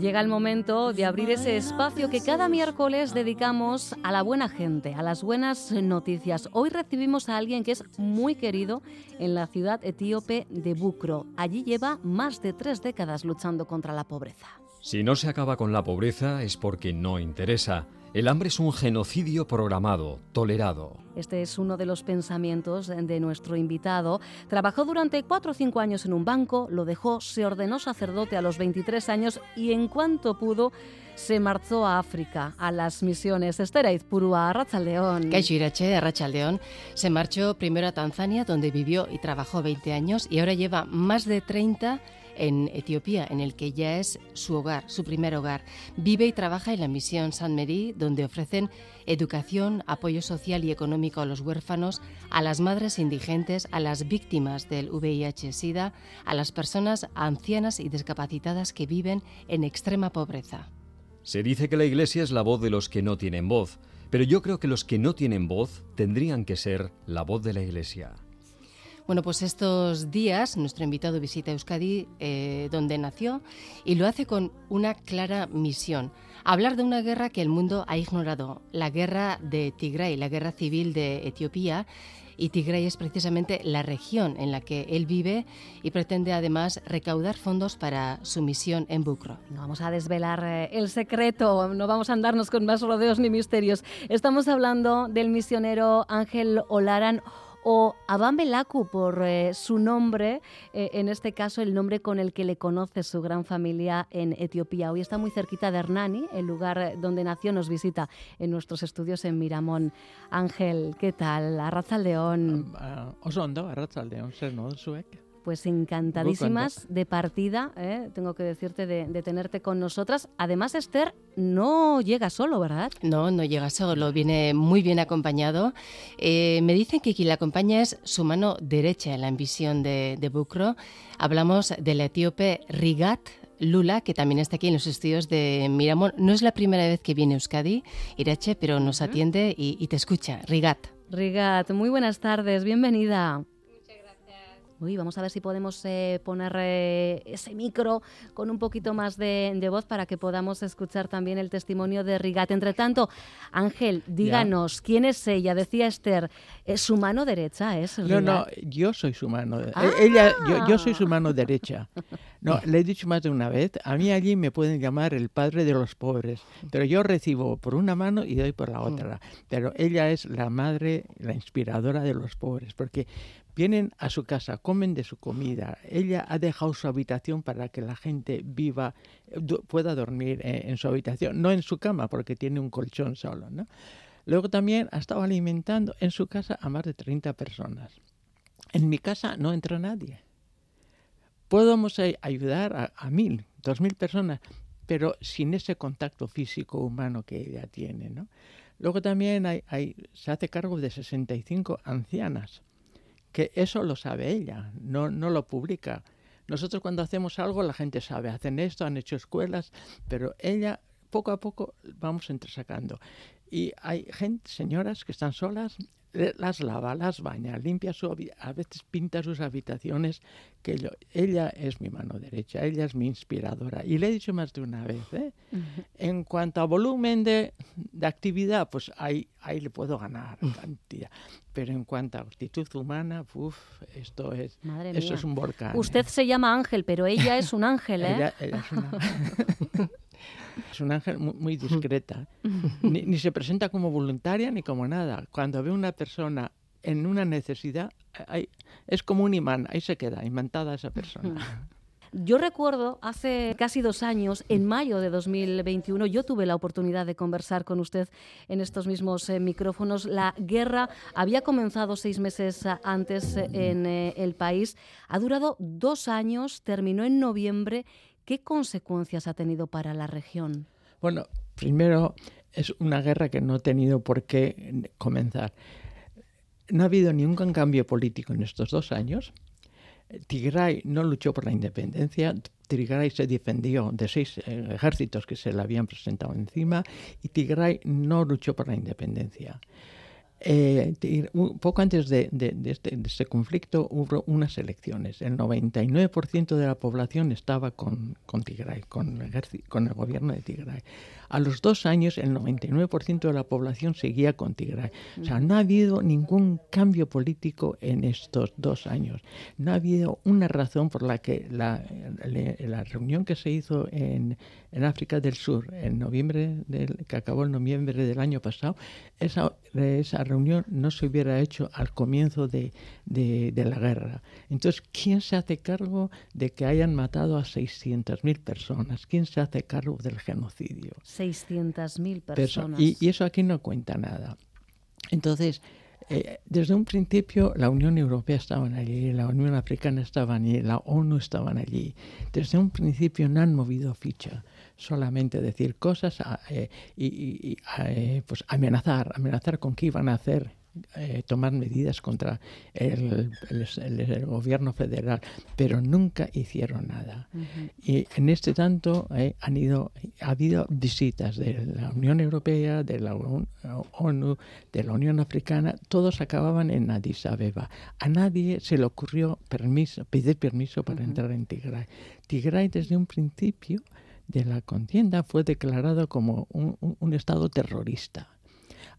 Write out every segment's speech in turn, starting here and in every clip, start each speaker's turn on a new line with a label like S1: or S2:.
S1: Llega el momento de abrir ese espacio que cada miércoles dedicamos a la buena gente, a las buenas noticias. Hoy recibimos a alguien que es muy querido en la ciudad etíope de Bucro. Allí lleva más de tres décadas luchando contra la pobreza.
S2: Si no se acaba con la pobreza es porque no interesa. El hambre es un genocidio programado, tolerado.
S1: Este es uno de los pensamientos de nuestro invitado. Trabajó durante cuatro o cinco años en un banco, lo dejó, se ordenó sacerdote a los 23 años y en cuanto pudo se marchó a África, a las misiones. Esther Aizpurua, Arrachaldeón.
S3: Kaishirache, Arrachaldeón. Se marchó primero a Tanzania, donde vivió y trabajó 20 años y ahora lleva más de 30 en Etiopía, en el que ya es su hogar, su primer hogar. Vive y trabaja en la misión San Mary, donde ofrecen educación, apoyo social y económico a los huérfanos, a las madres indigentes, a las víctimas del VIH-Sida, a las personas ancianas y discapacitadas que viven en extrema pobreza.
S2: Se dice que la Iglesia es la voz de los que no tienen voz, pero yo creo que los que no tienen voz tendrían que ser la voz de la Iglesia.
S3: Bueno, pues estos días nuestro invitado visita Euskadi, eh, donde nació, y lo hace con una clara misión. Hablar de una guerra que el mundo ha ignorado, la guerra de Tigray, la guerra civil de Etiopía, y Tigray es precisamente la región en la que él vive y pretende además recaudar fondos para su misión en Bucro.
S1: No vamos a desvelar eh, el secreto, no vamos a andarnos con más rodeos ni misterios. Estamos hablando del misionero Ángel Olaran o Abambelaku por eh, su nombre, eh, en este caso el nombre con el que le conoce su gran familia en Etiopía. Hoy está muy cerquita de Hernani, el lugar donde nació, nos visita en nuestros estudios en Miramón. Ángel, ¿qué tal? Arrazaldeón.
S4: Uh, osondo, Arrazaldeón, ser no,
S1: pues encantadísimas de partida, ¿eh? tengo que decirte, de, tenerte con nosotras. Además, Esther no llega solo, ¿verdad?
S3: No, no llega solo, viene muy bien acompañado. Eh, me dicen que quien la acompaña es su mano derecha en la ambición de, de Bucro. Hablamos del etíope Rigat, Lula, que también está aquí en los estudios de Miramón. No es la primera vez que viene Euskadi, Irache, pero nos atiende y, y te escucha. Rigat.
S1: Rigat, muy buenas tardes, bienvenida. Uy, vamos a ver si podemos eh, poner eh, ese micro con un poquito más de, voz para que podamos escuchar también el testimonio de Rigat. Entre tanto, Ángel, díganos, ¿quién es ella? Decía Esther, ¿es su mano derecha es
S4: No, no, yo soy su mano. Eh, ella, yo, soy su mano derecha. No, le he dicho más de una vez, a mí allí me pueden llamar el padre de los pobres, pero yo recibo por una mano y doy por la otra. Pero ella es la madre, la inspiradora de los pobres, porque Vienen a su casa, comen de su comida. Ella ha dejado su habitación para que la gente viva, pueda dormir en, su habitación, no en su cama porque tiene un colchón solo. ¿no? Luego también ha estado alimentando en su casa a más de 30 personas. En mi casa no entra nadie. Podemos ayudar a, a mil, dos mil personas, pero sin ese contacto físico humano que ella tiene. ¿no? Luego también hay, hay, se hace cargo de 65 ancianas que eso lo sabe ella, no, no lo publica. Nosotros cuando hacemos algo la gente sabe, hacen esto, han hecho escuelas, pero ella poco a poco vamos entresacando. Y hay gente, señoras que están solas las lava, las baña, limpia su a veces pinta sus habitaciones, que yo, ella es mi mano derecha, ella es mi inspiradora. Y le he dicho más de una vez, ¿eh? en cuanto a volumen de, de, actividad, pues ahí, ahí le puedo ganar cantidad. Pero en cuanto a actitud humana, uf, esto es, eso es un volcán.
S1: Usted
S4: ¿eh?
S1: se llama Ángel, pero ella es un ángel, ¿eh?
S4: ella, ella es una... Es un ángel muy, discreta. Ni, se presenta como voluntaria ni como nada. Cuando ve una persona en una necesidad, es como un imán, ahí se queda, imantada esa persona.
S1: Yo recuerdo hace casi dos años, en mayo de 2021, yo tuve la oportunidad de conversar con usted en estos mismos eh, micrófonos. La guerra había comenzado seis meses antes eh, en eh, el país, ha durado dos años, terminó en noviembre ¿Qué consecuencias ha tenido para la región?
S4: Bueno, primero es una guerra que no ha tenido por qué comenzar. No ha habido ningún cambio político en estos dos años. Tigray no luchó por la independencia, Tigray se defendió de seis ejércitos que se le habían presentado encima y Tigray no luchó por la independencia. Eh, poco antes de, este, de, este, conflicto hubo unas elecciones. El 99% de la población estaba con, Tigray, con el, gobierno de Tigray. A los dos años, el 99% de la población seguía con Tigray. O sea, no ha habido ningún cambio político en estos dos años. No ha habido una razón por la que la, reunión que se hizo en, África del Sur, en noviembre, que acabó en noviembre del año pasado, esa, esa reunión no se hubiera hecho al comienzo de, de, de la guerra. Entonces, ¿quién se hace cargo de que hayan matado a 600.000 personas? ¿Quién se hace cargo del genocidio?
S1: 600.000 personas.
S4: Y, y, eso aquí no cuenta nada. Entonces, eh, desde un principio la Unión Europea estaba allí, la Unión Africana estaba allí, la ONU estaban allí. Desde un principio no han movido ficha, solamente decir cosas eh, y, y eh, pues amenazar, amenazar con qué iban a hacer eh, tomar medidas contra el, gobierno federal, pero nunca hicieron nada. Y en este tanto han ido, ha habido visitas de la Unión Europea, de la ONU, de la Unión Africana, todos acababan en Addis Abeba. A nadie se le ocurrió permiso, pedir permiso para entrar en Tigray. Tigray desde un principio de la contienda fue declarado como un estado terrorista.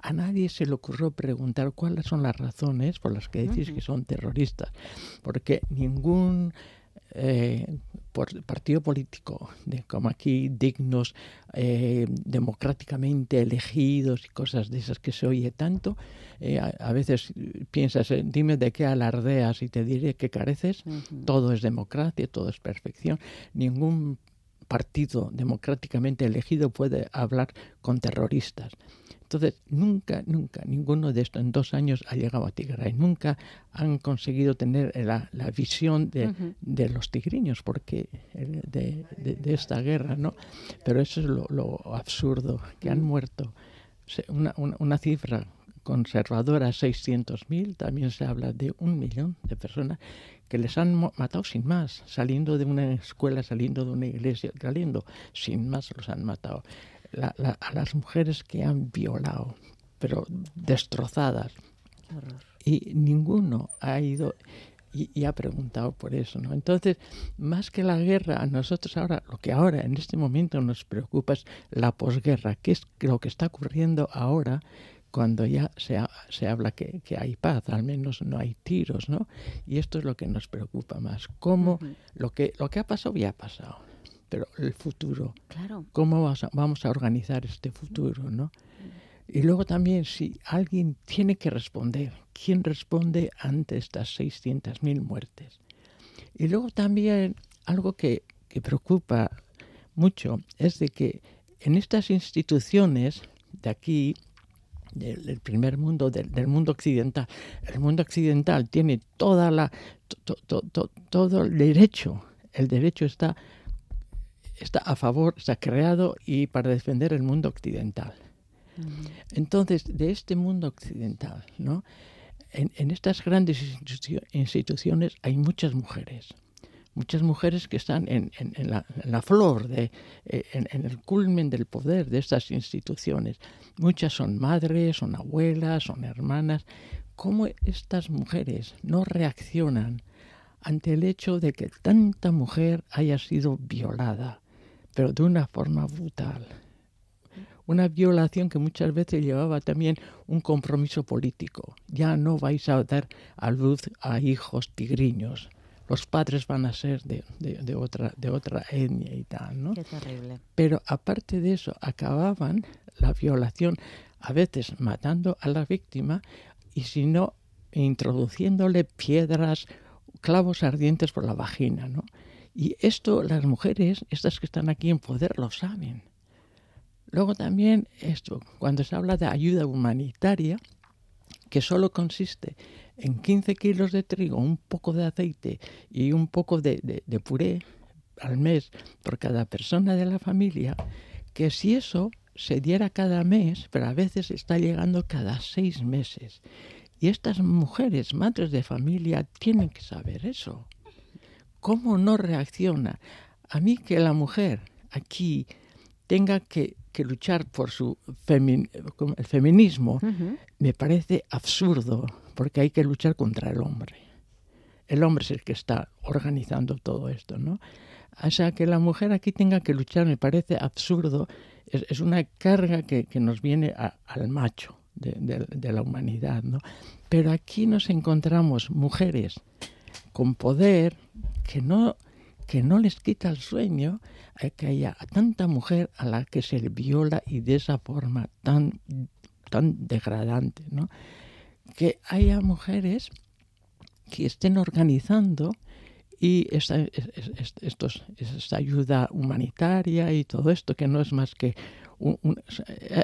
S4: A nadie se le ocurrió preguntar cuáles son las razones por las que decís que son terroristas, porque ningún eh, partido político, de, como aquí dignos, eh, democráticamente elegidos y cosas de esas que se oye tanto, eh, a, veces piensas, dime de qué alardeas y te diré que careces, todo es democracia, todo es perfección, ningún partido democráticamente elegido puede hablar con terroristas. Entonces, nunca, nunca, ninguno de estos en dos años ha llegado a Tigray. Nunca han conseguido tener la, visión de, los tigriños porque eh, de, esta guerra, ¿no? Pero eso es lo, absurdo, que han muerto. Una, cifra conservadora, 600.000, también se habla de un millón de personas que les han matado sin más, saliendo de una escuela, saliendo de una iglesia, saliendo sin más los han matado a las mujeres que han violado, pero destrozadas. Y ninguno ha ido y, ha preguntado por eso, ¿no? Entonces, más que la guerra, a nosotros ahora, lo que ahora en este momento nos preocupa es la posguerra, que es lo que está ocurriendo ahora cuando ya se, se habla que, que, hay paz, al menos no hay tiros, ¿no? Y esto es lo que nos preocupa más, cómo lo, que, lo que ha pasado ya ha pasado pero el futuro.
S1: Claro.
S4: ¿Cómo vamos a organizar este futuro, no? Y luego también, si alguien tiene que responder, ¿quién responde ante estas 600.000 muertes? Y luego también algo que, que preocupa mucho es de que en estas instituciones de aquí, del, primer mundo, del, mundo occidental, el mundo occidental tiene toda la, todo el derecho, el derecho está está a favor, está creado y para defender el mundo occidental. Entonces, de este mundo occidental, ¿no? En, estas grandes instituciones hay muchas mujeres, muchas mujeres que están en, la, flor, de, eh, en, el culmen del poder de estas instituciones. Muchas son madres, son abuelas, son hermanas. ¿Cómo estas mujeres no reaccionan ante el hecho de que tanta mujer haya sido violada, pero de una forma brutal. Una violación que muchas veces llevaba también un compromiso político. Ya no vais a dar a luz a hijos tigriños. Los padres van a ser de, de, otra, de otra etnia y tal, ¿no?
S1: Qué terrible.
S4: Pero aparte de eso, acababan la violación a veces matando a la víctima y si no, introduciéndole piedras, clavos ardientes por la vagina, ¿no? Y esto las mujeres, estas que están aquí en poder, lo saben. Luego también esto, cuando se habla de ayuda humanitaria, que solo consiste en 15 kilos de trigo, un poco de aceite y un poco de, de, puré al mes por cada persona de la familia, que si eso se diera cada mes, pero a veces está llegando cada seis meses. Y estas mujeres, madres de familia, tienen que saber eso ¿cómo no reacciona? A mí que la mujer aquí tenga que, luchar por su el feminismo me parece absurdo, porque hay que luchar contra el hombre. El hombre es el que está organizando todo esto, ¿no? O sea, que la mujer aquí tenga que luchar me parece absurdo. Es, una carga que, nos viene al macho de, de, la humanidad, ¿no? Pero aquí nos encontramos mujeres con poder que no, que no les quita el sueño a que haya tanta mujer a la que se viola y de esa forma tan, tan degradante, ¿no? Que haya mujeres que estén organizando y esta, esta ayuda humanitaria y todo esto, que no es más que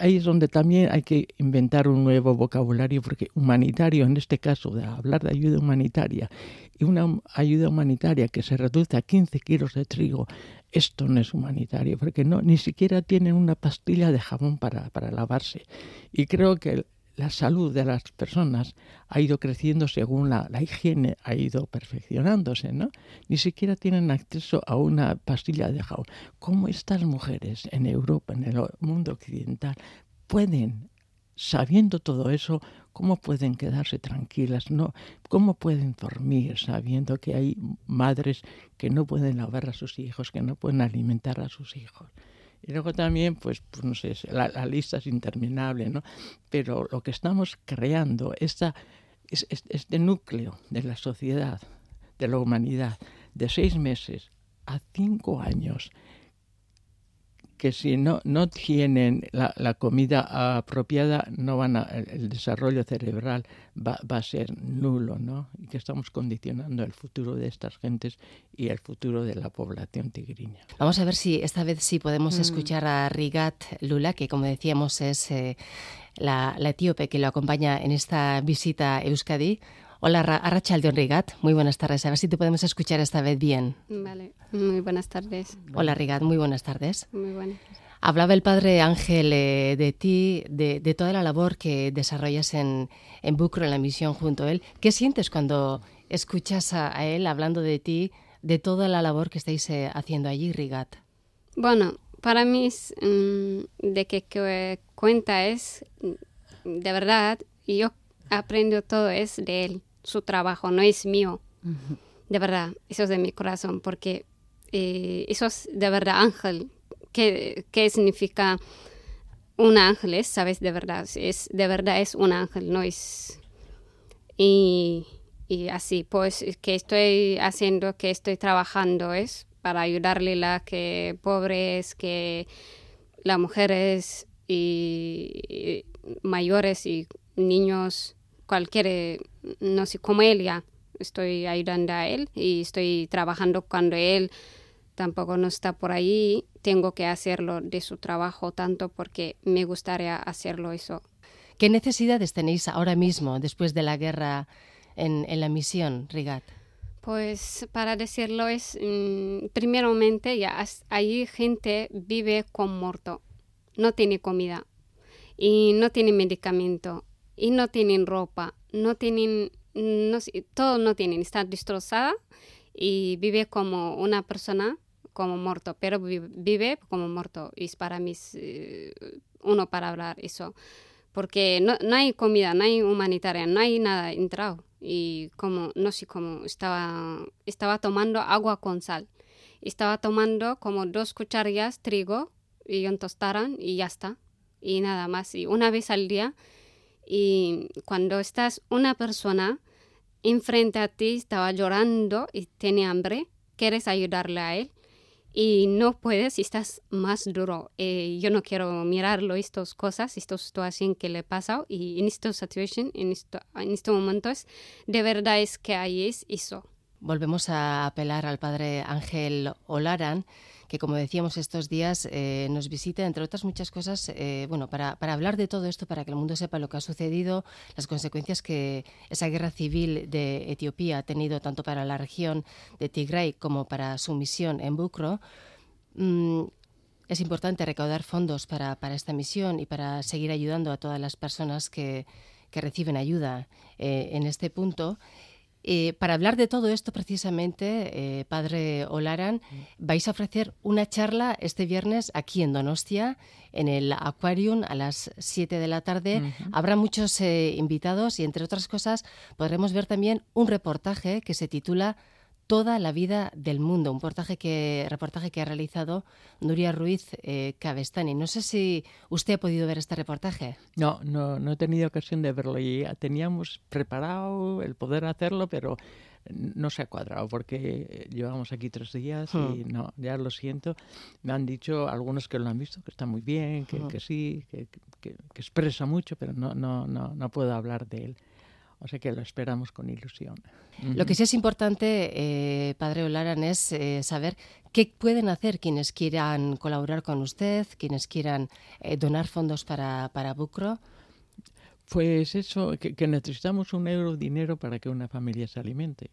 S4: ahí es donde también hay que inventar un nuevo vocabulario, porque humanitario, en este caso, de hablar de ayuda humanitaria, y una ayuda humanitaria que se reduce a 15 kilos de trigo, esto no es humanitario, porque no, ni siquiera tienen una pastilla de jabón para, para lavarse. Y creo que la salud de las personas ha ido creciendo según la, higiene ha ido perfeccionándose, ¿no? Ni siquiera tienen acceso a una pastilla de jabón. ¿Cómo estas mujeres en Europa, en el mundo occidental, pueden, sabiendo todo eso, cómo pueden quedarse tranquilas? ¿no? ¿Cómo pueden dormir sabiendo que hay madres que no pueden lavar a sus hijos, que no pueden alimentar a sus hijos? Y luego también, pues, pues no sé, la, lista es interminable, ¿no? Pero lo que estamos creando, es, este núcleo de la sociedad, de la humanidad, de seis meses a cinco años, que si no, no tienen la, comida apropiada, no van a, el, desarrollo cerebral va, a ser nulo, ¿no? Y que estamos condicionando el futuro de estas gentes y el futuro de la población tigriña.
S3: Vamos a ver si esta vez sí podemos mm. escuchar a Rigat Lula, que como decíamos es eh, la, la etíope que lo acompaña en esta visita a Euskadi. Hola, Arrachaldeon Rigat. Muy buenas tardes. A ver si te podemos escuchar esta vez bien.
S5: Vale, muy buenas tardes.
S3: Hola, Rigat. Muy buenas tardes.
S5: Muy buenas.
S3: Hablaba el padre Ángel eh, de ti, de, toda la labor que desarrollas en, en Bucro, en la misión junto a él. ¿Qué sientes cuando escuchas a, él hablando de ti, de toda la labor que estáis eh, haciendo allí, Rigat?
S5: Bueno, para mí mm, de que, que, cuenta es, de verdad, yo aprendo todo es de él su trabajo, no es mío. De verdad, eso es de mi corazón, porque eh, eso es de verdad ángel. ¿Qué, ¿Qué, significa un ángel? ¿Sabes? De verdad, es, de verdad es un ángel, no es... Y, y así, pues, que estoy haciendo, que estoy trabajando es para ayudarle a que pobres, que las mujeres y mayores y niños cualquier, no sé, como él ya, estoy ayudando a él y estoy trabajando cuando él tampoco no está por ahí, tengo que hacerlo de su trabajo tanto porque me gustaría hacerlo eso.
S3: ¿Qué necesidades tenéis ahora mismo después de la guerra en, la misión, Rigat?
S5: Pues para decirlo es, mm, primeramente ya ahí gente vive con muerto, no tiene comida y no tiene medicamento y no tienen ropa, no tienen, no, todo no tienen, está destrozada y vive como una persona como muerto, pero vive como muerto. Y es para mí eh, uno para hablar eso, porque no, no, hay comida, no hay humanitaria, no hay nada entrado y como, no sé cómo, estaba, estaba tomando agua con sal, estaba tomando como dos cucharillas trigo y un tostaran y ya está, y nada más, y una vez al día y cuando estás una persona enfrente a ti, estaba llorando y tiene hambre, quieres ayudarle a él y no puedes y estás más duro. Eh, yo no quiero mirarlo, estas cosas, esta situación que le pasa y en esta situación, en, en este momento, es, de verdad es que ahí es eso.
S3: Volvemos a apelar al padre Ángel Olaran que como decíamos estos días eh, nos visita, entre otras muchas cosas, eh, bueno, para, para, hablar de todo esto, para que el mundo sepa lo que ha sucedido, las consecuencias que esa guerra civil de Etiopía ha tenido tanto para la región de Tigray como para su misión en Bucro. Mm, es importante recaudar fondos para, para, esta misión y para seguir ayudando a todas las personas que, que reciben ayuda eh, en este punto. Eh, para hablar de todo esto, precisamente, eh, padre Olaran, vais a ofrecer una charla este viernes aquí en Donostia, en el Aquarium, a las 7 de la tarde. Habrá muchos eh, invitados y, entre otras cosas, podremos ver también un reportaje que se titula toda la vida del mundo, un reportaje que, reportaje que ha realizado Nuria Ruiz eh, Cabestani. No sé si usted ha podido ver este reportaje.
S4: No, no, no he tenido ocasión de verlo y teníamos preparado el poder hacerlo, pero no se ha cuadrado porque llevamos aquí tres días y hmm. no, ya lo siento. Me han dicho algunos que lo han visto, que está muy bien, que, hmm. que sí, que, que, expresa mucho, pero no, no, no, no puedo hablar de él. O sea que lo esperamos con ilusión.
S3: Lo que sí es importante, eh, Padre Olaran, es eh, saber qué pueden hacer quienes quieran colaborar con usted, quienes quieran eh, donar fondos para, para Bucro.
S4: Pues eso, que, necesitamos un euro dinero para que una familia se alimente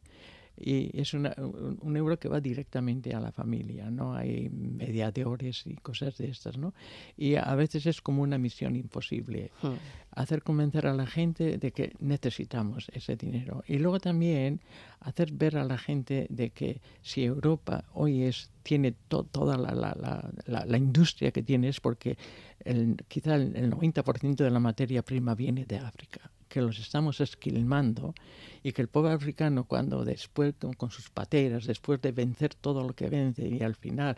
S4: y es un euro que va directamente a la familia, no hay mediadores y cosas de estas, ¿no? Y a veces es como una misión imposible hmm. hacer convencer a la gente de que necesitamos ese dinero y luego también hacer ver a la gente de que si Europa hoy es tiene toda la, la, la, industria que tiene es porque el, quizá el, el 90% de la materia prima viene de África que los estamos esquilmando y que el pueblo africano cuando después con, sus pateras, después de vencer todo lo que vence y al final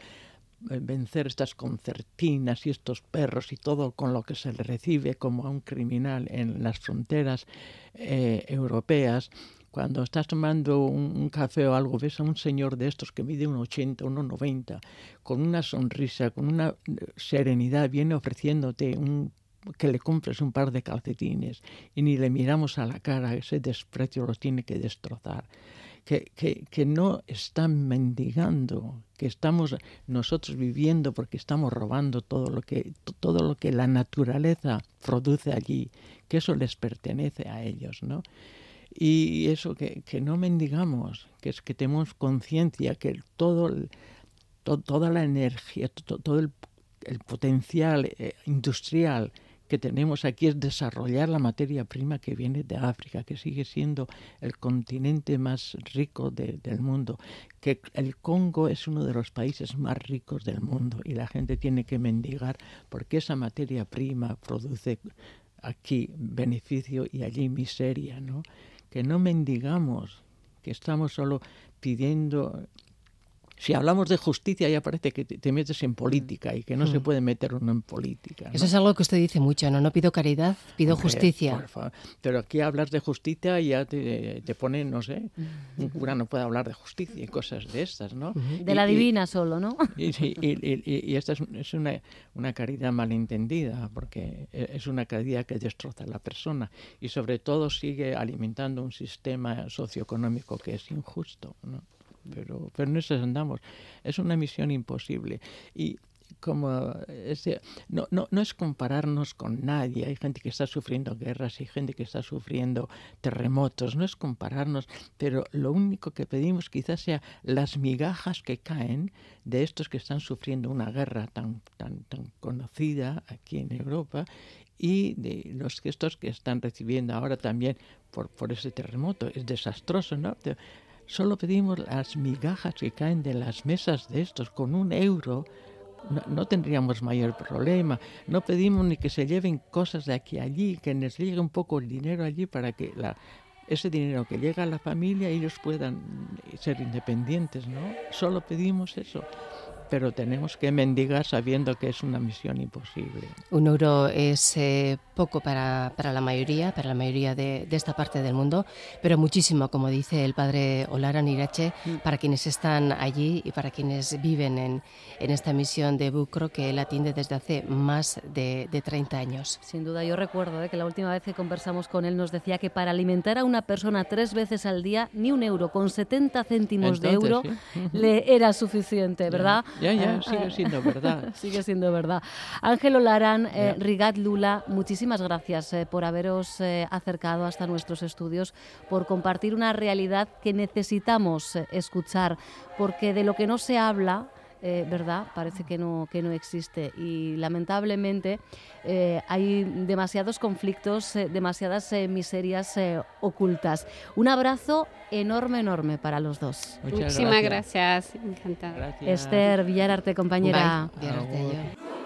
S4: eh, vencer estas concertinas y estos perros y todo con lo que se le recibe como a un criminal en las fronteras eh, europeas, cuando estás tomando un, café o algo, ves a un señor de estos que mide un 80, un 90, con una sonrisa, con una eh, serenidad, viene ofreciéndote un que le compres un par de calcetines y ni le miramos a la cara, ese desprecio los tiene que destrozar. Que, que, que, no están mendigando, que estamos nosotros viviendo porque estamos robando todo lo que, todo lo que la naturaleza produce allí, que eso les pertenece a ellos, ¿no? Y eso, que, que no mendigamos, que es que tenemos conciencia que todo, toda la energía, todo el, el potencial eh, industrial que tenemos aquí es desarrollar la materia prima que viene de África, que sigue siendo el continente más rico del mundo, que el Congo es uno de los países más ricos del mundo y la gente tiene que mendigar porque esa materia prima produce aquí beneficio y allí miseria, ¿no? Que no mendigamos, que estamos solo pidiendo si hablamos de justicia ya parece que te, metes en política y que no se mm. puede meter uno en política.
S3: Eso es algo que usted dice mucho, ¿no? No pido caridad, pido justicia.
S4: Pero aquí hablas de justicia y ya te, te ponen, no sé, un cura no puede hablar de justicia y cosas de estas, ¿no?
S1: De la divina solo, ¿no?
S4: Y, y, y esta es, es una, una, caridad malentendida, porque e, es una caridad que destroza a la persona y sobre todo sigue alimentando un sistema socioeconómico que es injusto, ¿no? Pero, pero en eso andamos. Es una misión imposible. Y como ese, no, no, no es compararnos con nadie. Hay gente que está sufriendo guerras, hay gente que está sufriendo terremotos. No es compararnos, pero lo único que pedimos quizás sea las migajas que caen de estos que están sufriendo una guerra tan, tan, tan conocida aquí en Europa y de los gestos que están recibiendo ahora también por, por ese terremoto. Es desastroso, ¿no? Solo pedimos las migajas que caen de las mesas de estos con un euro. No, tendríamos mayor problema. No pedimos ni que se lleven cosas de aquí a allí, que les llegue un poco el dinero allí para que la, ese dinero que llega a la familia ellos puedan ser independientes, ¿no? Solo pedimos eso pero tenemos que mendigar sabiendo que es una misión imposible.
S3: Un euro es eh, poco para, para, la mayoría, para la mayoría de, de, esta parte del mundo, pero muchísimo, como dice el padre Olara Nirache, mm. para quienes están allí y para quienes viven en, en esta misión de Bucro que él atiende desde hace más de, de 30 años.
S1: Sin duda, yo recuerdo eh, que la última vez que conversamos con él nos decía que para alimentar a una persona tres veces al día, ni un euro, con 70 céntimos de euro, le era suficiente, ¿verdad?
S4: Ya, ya, ah, sigue siendo verdad.
S1: sigue siendo verdad. Ángelo Larán, eh, Rigat Lula, muchísimas gracias eh, por haberos eh, acercado hasta nuestros estudios, por compartir una realidad que necesitamos escuchar, porque de lo que no se habla eh, ¿verdad? Parece que no, que no existe. Y lamentablemente eh, hay demasiados conflictos, eh, demasiadas miserias ocultas. Un abrazo enorme, enorme para los dos.
S5: Muchísimas gracias. encantada.
S1: Esther Villararte, compañera.
S3: Villararte,